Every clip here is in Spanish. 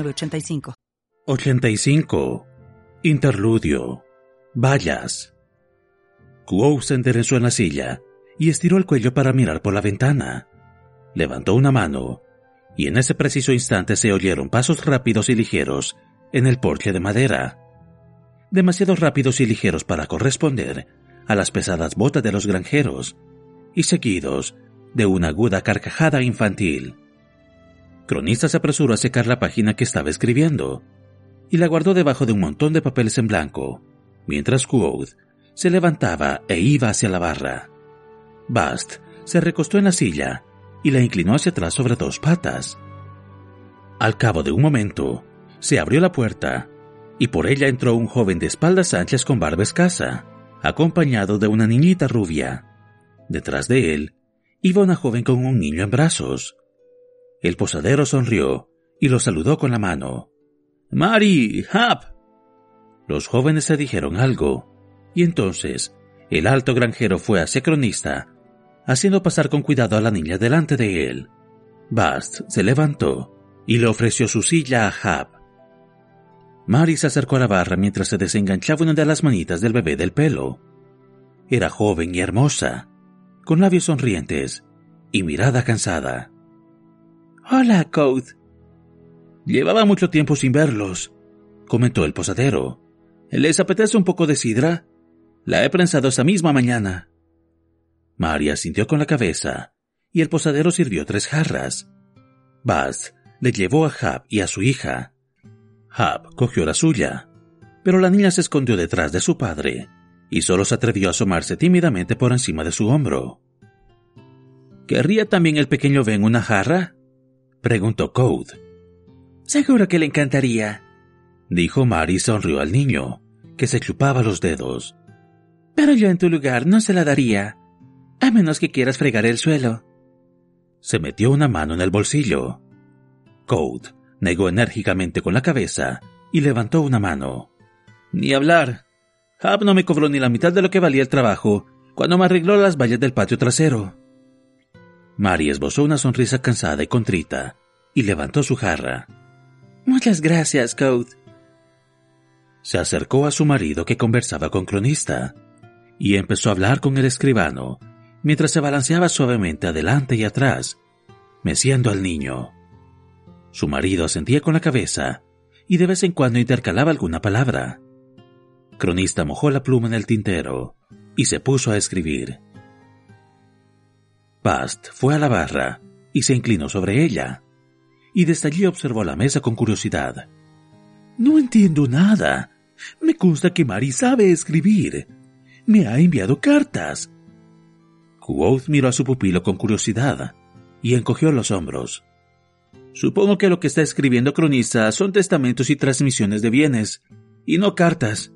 85. 85. Interludio. Vallas. Kuo se enderezó en la silla y estiró el cuello para mirar por la ventana. Levantó una mano y en ese preciso instante se oyeron pasos rápidos y ligeros en el porche de madera. Demasiado rápidos y ligeros para corresponder a las pesadas botas de los granjeros y seguidos de una aguda carcajada infantil. Cronista se apresuró a secar la página que estaba escribiendo y la guardó debajo de un montón de papeles en blanco, mientras Quoth se levantaba e iba hacia la barra. Bast se recostó en la silla y la inclinó hacia atrás sobre dos patas. Al cabo de un momento, se abrió la puerta y por ella entró un joven de espaldas anchas con barba escasa, acompañado de una niñita rubia. Detrás de él iba una joven con un niño en brazos. El posadero sonrió y lo saludó con la mano. Mari, Hap. Los jóvenes se dijeron algo, y entonces el alto granjero fue hacia Cronista, haciendo pasar con cuidado a la niña delante de él. Bast se levantó y le ofreció su silla a Hap. Mari se acercó a la barra mientras se desenganchaba una de las manitas del bebé del pelo. Era joven y hermosa, con labios sonrientes y mirada cansada. Hola, Code. Llevaba mucho tiempo sin verlos, comentó el posadero. ¿Les apetece un poco de sidra? La he prensado esa misma mañana. María sintió con la cabeza, y el posadero sirvió tres jarras. Bast le llevó a Hab y a su hija. Hab cogió la suya, pero la niña se escondió detrás de su padre y solo se atrevió a asomarse tímidamente por encima de su hombro. ¿Querría también el pequeño Ben una jarra? Preguntó Code. Seguro que le encantaría, dijo Mary y sonrió al niño, que se chupaba los dedos. Pero yo en tu lugar no se la daría, a menos que quieras fregar el suelo. Se metió una mano en el bolsillo. Code negó enérgicamente con la cabeza y levantó una mano. Ni hablar. Hab no me cobró ni la mitad de lo que valía el trabajo cuando me arregló las vallas del patio trasero. Mary esbozó una sonrisa cansada y contrita y levantó su jarra. Muchas gracias, Code. Se acercó a su marido que conversaba con Cronista y empezó a hablar con el escribano mientras se balanceaba suavemente adelante y atrás, meciendo al niño. Su marido asentía con la cabeza y de vez en cuando intercalaba alguna palabra. Cronista mojó la pluma en el tintero y se puso a escribir. Bast fue a la barra y se inclinó sobre ella, y desde allí observó la mesa con curiosidad. No entiendo nada. Me consta que Mari sabe escribir. Me ha enviado cartas. Quoth miró a su pupilo con curiosidad y encogió los hombros. Supongo que lo que está escribiendo cronista son testamentos y transmisiones de bienes, y no cartas.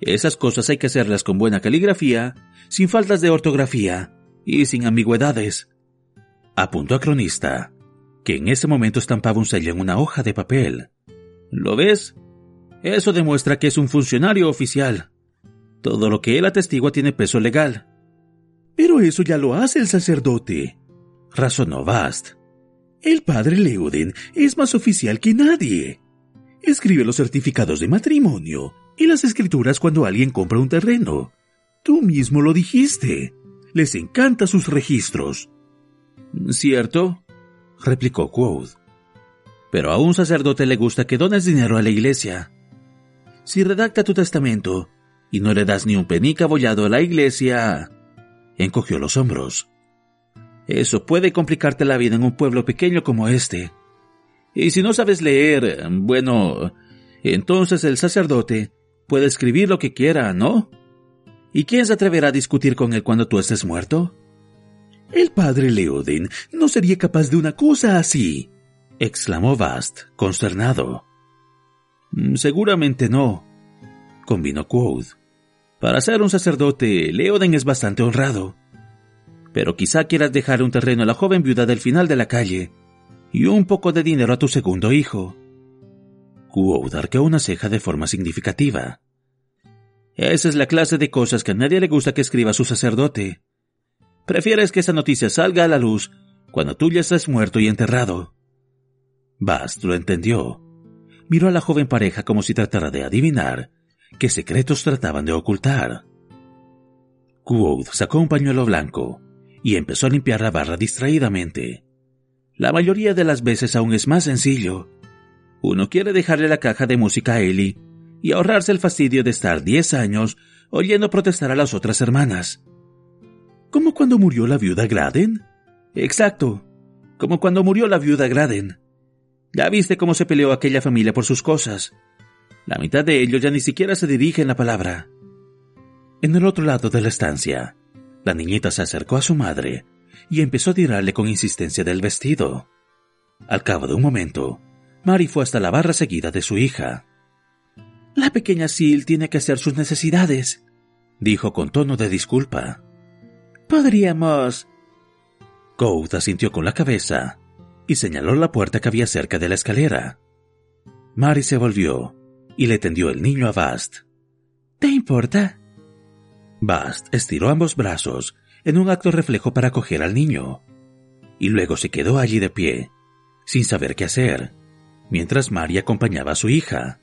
Esas cosas hay que hacerlas con buena caligrafía, sin faltas de ortografía, y sin ambigüedades. Apuntó a Cronista, que en ese momento estampaba un sello en una hoja de papel. ¿Lo ves? Eso demuestra que es un funcionario oficial. Todo lo que él atestigua tiene peso legal. Pero eso ya lo hace el sacerdote, razonó Bast. El padre Leuden es más oficial que nadie. Escribe los certificados de matrimonio y las escrituras cuando alguien compra un terreno. Tú mismo lo dijiste les encanta sus registros. ¿Cierto? replicó Quoth. Pero a un sacerdote le gusta que dones dinero a la iglesia. Si redacta tu testamento y no le das ni un penique abollado a la iglesia, encogió los hombros. Eso puede complicarte la vida en un pueblo pequeño como este. Y si no sabes leer, bueno, entonces el sacerdote puede escribir lo que quiera, ¿no? ¿Y quién se atreverá a discutir con él cuando tú estés muerto? El padre Leoden no sería capaz de una cosa así, exclamó Bast, consternado. Mm, seguramente no, convino Quoth. Para ser un sacerdote, Leoden es bastante honrado. Pero quizá quieras dejar un terreno a la joven viuda del final de la calle y un poco de dinero a tu segundo hijo. Quoth arqueó una ceja de forma significativa. Esa es la clase de cosas que a nadie le gusta que escriba su sacerdote. Prefieres que esa noticia salga a la luz cuando tú ya estás muerto y enterrado. Bast lo entendió. Miró a la joven pareja como si tratara de adivinar qué secretos trataban de ocultar. Quoth sacó un pañuelo blanco y empezó a limpiar la barra distraídamente. La mayoría de las veces aún es más sencillo. Uno quiere dejarle la caja de música a Ellie y ahorrarse el fastidio de estar diez años oyendo protestar a las otras hermanas. ¿Como cuando murió la viuda Graden? Exacto, como cuando murió la viuda Graden. Ya viste cómo se peleó aquella familia por sus cosas. La mitad de ellos ya ni siquiera se dirigen la palabra. En el otro lado de la estancia, la niñita se acercó a su madre y empezó a tirarle con insistencia del vestido. Al cabo de un momento, Mary fue hasta la barra seguida de su hija. La pequeña Sil tiene que hacer sus necesidades, dijo con tono de disculpa. Podríamos. Code asintió con la cabeza y señaló la puerta que había cerca de la escalera. Mary se volvió y le tendió el niño a Bast. ¿Te importa? Bast estiró ambos brazos en un acto reflejo para coger al niño, y luego se quedó allí de pie, sin saber qué hacer, mientras Mary acompañaba a su hija.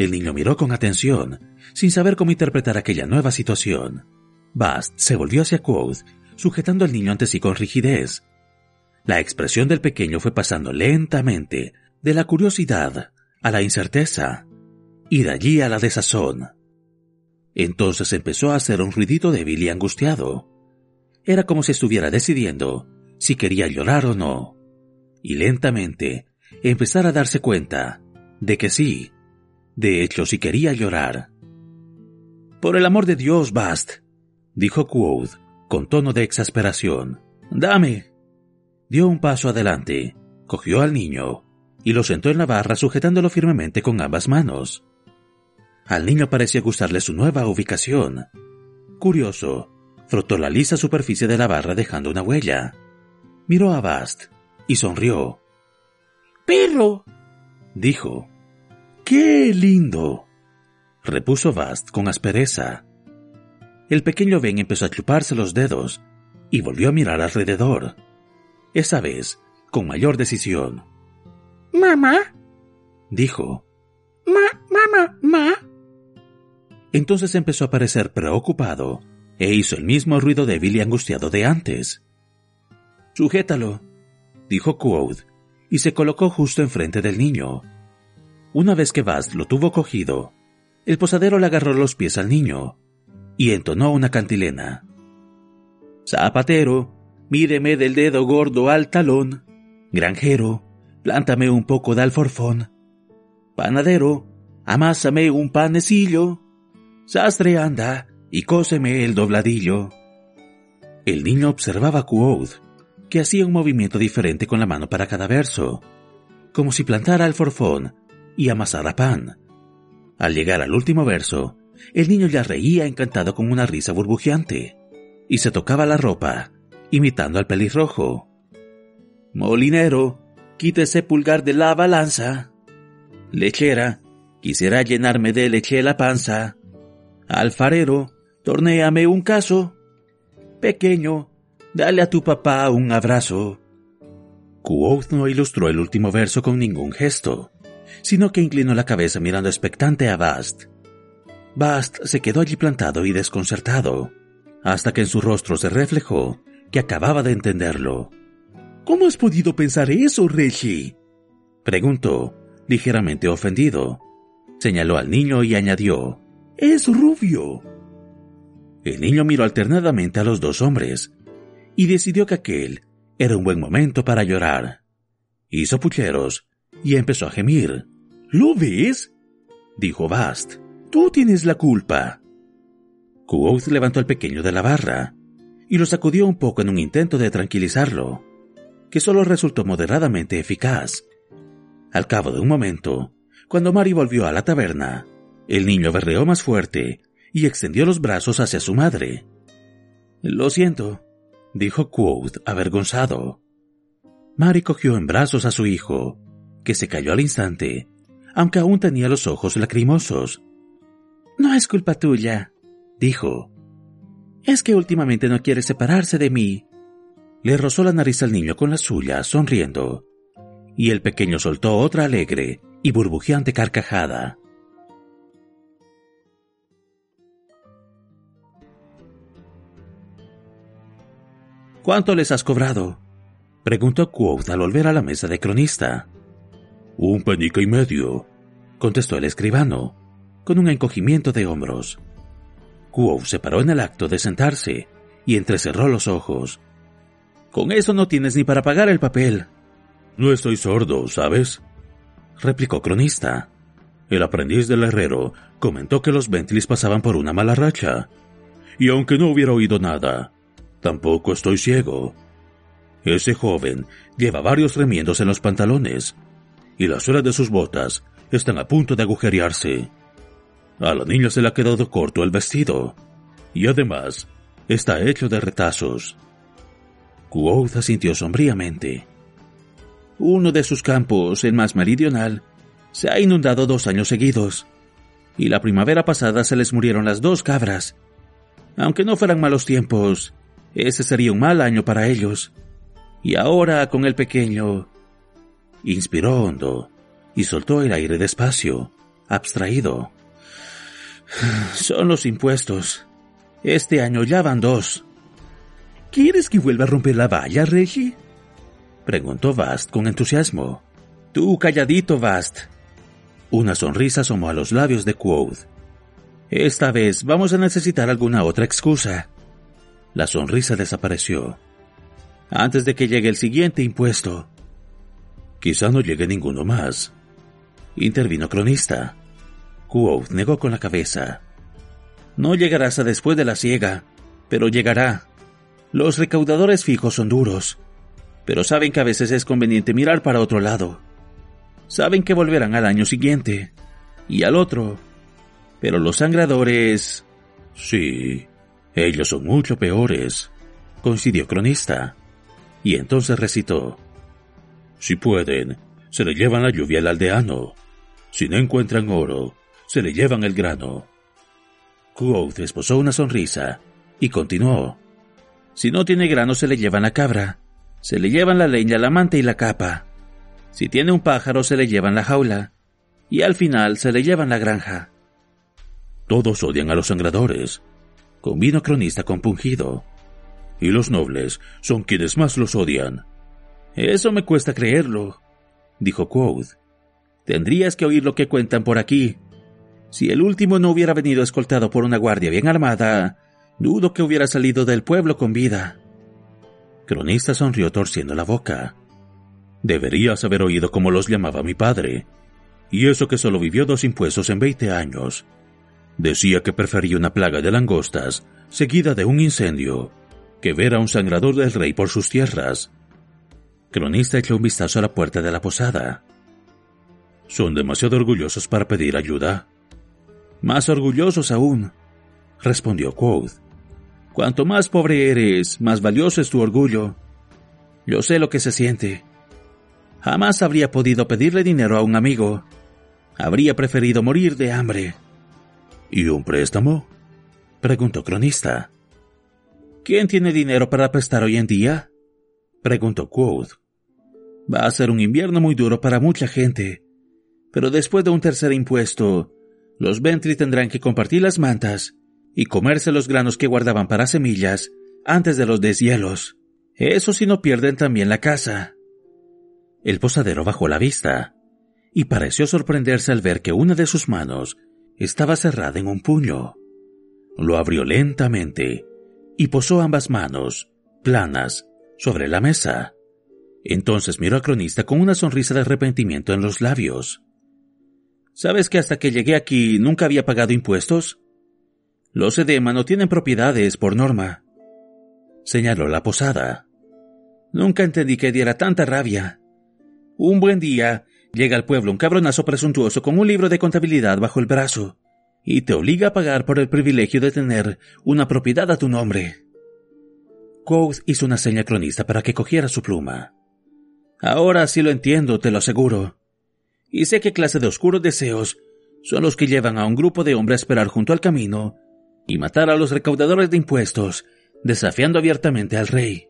El niño miró con atención, sin saber cómo interpretar aquella nueva situación. Bast se volvió hacia Quoth, sujetando al niño ante sí con rigidez. La expresión del pequeño fue pasando lentamente de la curiosidad a la incerteza y de allí a la desazón. Entonces empezó a hacer un ruidito débil y angustiado. Era como si estuviera decidiendo si quería llorar o no. Y lentamente empezar a darse cuenta de que sí, de hecho, si quería llorar. Por el amor de Dios, Bast, dijo Quoth con tono de exasperación. Dame. Dio un paso adelante, cogió al niño y lo sentó en la barra sujetándolo firmemente con ambas manos. Al niño parecía gustarle su nueva ubicación. Curioso, frotó la lisa superficie de la barra dejando una huella. Miró a Bast y sonrió. ¡Perro! dijo. ¡Qué lindo! repuso Bast con aspereza. El pequeño Ben empezó a chuparse los dedos y volvió a mirar alrededor. Esa vez, con mayor decisión. Mamá, dijo. ma, mamá, ma. Entonces empezó a parecer preocupado e hizo el mismo ruido débil y angustiado de antes. Sujétalo, dijo Quoth, y se colocó justo enfrente del niño. Una vez que Bast lo tuvo cogido, el posadero le agarró los pies al niño y entonó una cantilena. Zapatero, míreme del dedo gordo al talón. Granjero, plántame un poco de alforfón. Panadero, amásame un panecillo. Sastre anda y cóseme el dobladillo. El niño observaba a que hacía un movimiento diferente con la mano para cada verso, como si plantara alforfón y amasara pan. Al llegar al último verso, el niño ya reía encantado con una risa burbujeante, y se tocaba la ropa, imitando al pelirrojo. Molinero, quítese pulgar de la balanza. Lechera, quisiera llenarme de leche la panza. Alfarero, tornéame un caso. Pequeño, dale a tu papá un abrazo. Quoth no ilustró el último verso con ningún gesto, sino que inclinó la cabeza mirando expectante a Bast. Bast se quedó allí plantado y desconcertado, hasta que en su rostro se reflejó que acababa de entenderlo. ¿Cómo has podido pensar eso, Reggie? preguntó, ligeramente ofendido. Señaló al niño y añadió, Es rubio. El niño miró alternadamente a los dos hombres y decidió que aquel era un buen momento para llorar. Hizo pucheros y empezó a gemir. ¿Lo ves? dijo Bast. Tú tienes la culpa. Quoth levantó al pequeño de la barra y lo sacudió un poco en un intento de tranquilizarlo. que solo resultó moderadamente eficaz. Al cabo de un momento, cuando Mari volvió a la taberna, el niño berreó más fuerte y extendió los brazos hacia su madre. Lo siento, dijo Quoth avergonzado. Mari cogió en brazos a su hijo, que se cayó al instante, aunque aún tenía los ojos lacrimosos. No es culpa tuya, dijo. Es que últimamente no quiere separarse de mí. Le rozó la nariz al niño con la suya, sonriendo, y el pequeño soltó otra alegre y burbujeante carcajada. ¿Cuánto les has cobrado? preguntó Quoth al volver a la mesa de cronista. Un penique y medio, contestó el escribano, con un encogimiento de hombros. Quoth se paró en el acto de sentarse y entrecerró los ojos. Con eso no tienes ni para pagar el papel. No estoy sordo, ¿sabes? replicó Cronista. El aprendiz del herrero comentó que los Bentleys pasaban por una mala racha. Y aunque no hubiera oído nada, tampoco estoy ciego. Ese joven lleva varios remiendos en los pantalones y las suelas de sus botas están a punto de agujerearse. A la niña se le ha quedado corto el vestido y además está hecho de retazos. Quoth sintió sombríamente. Uno de sus campos, el más meridional, se ha inundado dos años seguidos, y la primavera pasada se les murieron las dos cabras. Aunque no fueran malos tiempos, ese sería un mal año para ellos. Y ahora con el pequeño... Inspiró hondo y soltó el aire despacio, abstraído. Son los impuestos. Este año ya van dos. ¿Quieres que vuelva a romper la valla, Reggie? Preguntó Vast con entusiasmo. Tú calladito, Vast. Una sonrisa asomó a los labios de Quoth. Esta vez vamos a necesitar alguna otra excusa. La sonrisa desapareció. Antes de que llegue el siguiente impuesto. Quizá no llegue ninguno más. Intervino cronista. Quoth negó con la cabeza. No llegará hasta después de la siega, pero llegará. Los recaudadores fijos son duros, pero saben que a veces es conveniente mirar para otro lado. Saben que volverán al año siguiente y al otro. Pero los sangradores... Sí, ellos son mucho peores, coincidió cronista. Y entonces recitó. Si pueden, se le llevan la lluvia al aldeano. Si no encuentran oro, se le llevan el grano. Quoth esposó una sonrisa y continuó. Si no tiene grano, se le llevan la cabra. Se le llevan la leña, la manta y la capa. Si tiene un pájaro, se le llevan la jaula. Y al final se le llevan la granja. Todos odian a los sangradores, convino cronista compungido. Y los nobles son quienes más los odian. Eso me cuesta creerlo, dijo Quoth. Tendrías que oír lo que cuentan por aquí. Si el último no hubiera venido escoltado por una guardia bien armada, dudo que hubiera salido del pueblo con vida. Cronista sonrió torciendo la boca. Deberías haber oído cómo los llamaba mi padre. Y eso que solo vivió dos impuestos en veinte años. Decía que prefería una plaga de langostas, seguida de un incendio, que ver a un sangrador del rey por sus tierras. Cronista echó un vistazo a la puerta de la posada. Son demasiado orgullosos para pedir ayuda. Más orgullosos aún, respondió Quoth. Cuanto más pobre eres, más valioso es tu orgullo. Yo sé lo que se siente. Jamás habría podido pedirle dinero a un amigo. Habría preferido morir de hambre. ¿Y un préstamo? preguntó Cronista. ¿Quién tiene dinero para prestar hoy en día? preguntó Quoth. Va a ser un invierno muy duro para mucha gente, pero después de un tercer impuesto, los Bentley tendrán que compartir las mantas y comerse los granos que guardaban para semillas antes de los deshielos. Eso si no pierden también la casa. El posadero bajó la vista y pareció sorprenderse al ver que una de sus manos estaba cerrada en un puño. Lo abrió lentamente y posó ambas manos, planas, sobre la mesa. Entonces miró al cronista con una sonrisa de arrepentimiento en los labios. ¿Sabes que hasta que llegué aquí nunca había pagado impuestos? Los edema no tienen propiedades por norma. Señaló la posada. Nunca entendí que diera tanta rabia. Un buen día, llega al pueblo un cabronazo presuntuoso con un libro de contabilidad bajo el brazo y te obliga a pagar por el privilegio de tener una propiedad a tu nombre. Quoth hizo una seña cronista para que cogiera su pluma. Ahora sí lo entiendo, te lo aseguro. Y sé qué clase de oscuros deseos son los que llevan a un grupo de hombres a esperar junto al camino y matar a los recaudadores de impuestos, desafiando abiertamente al rey.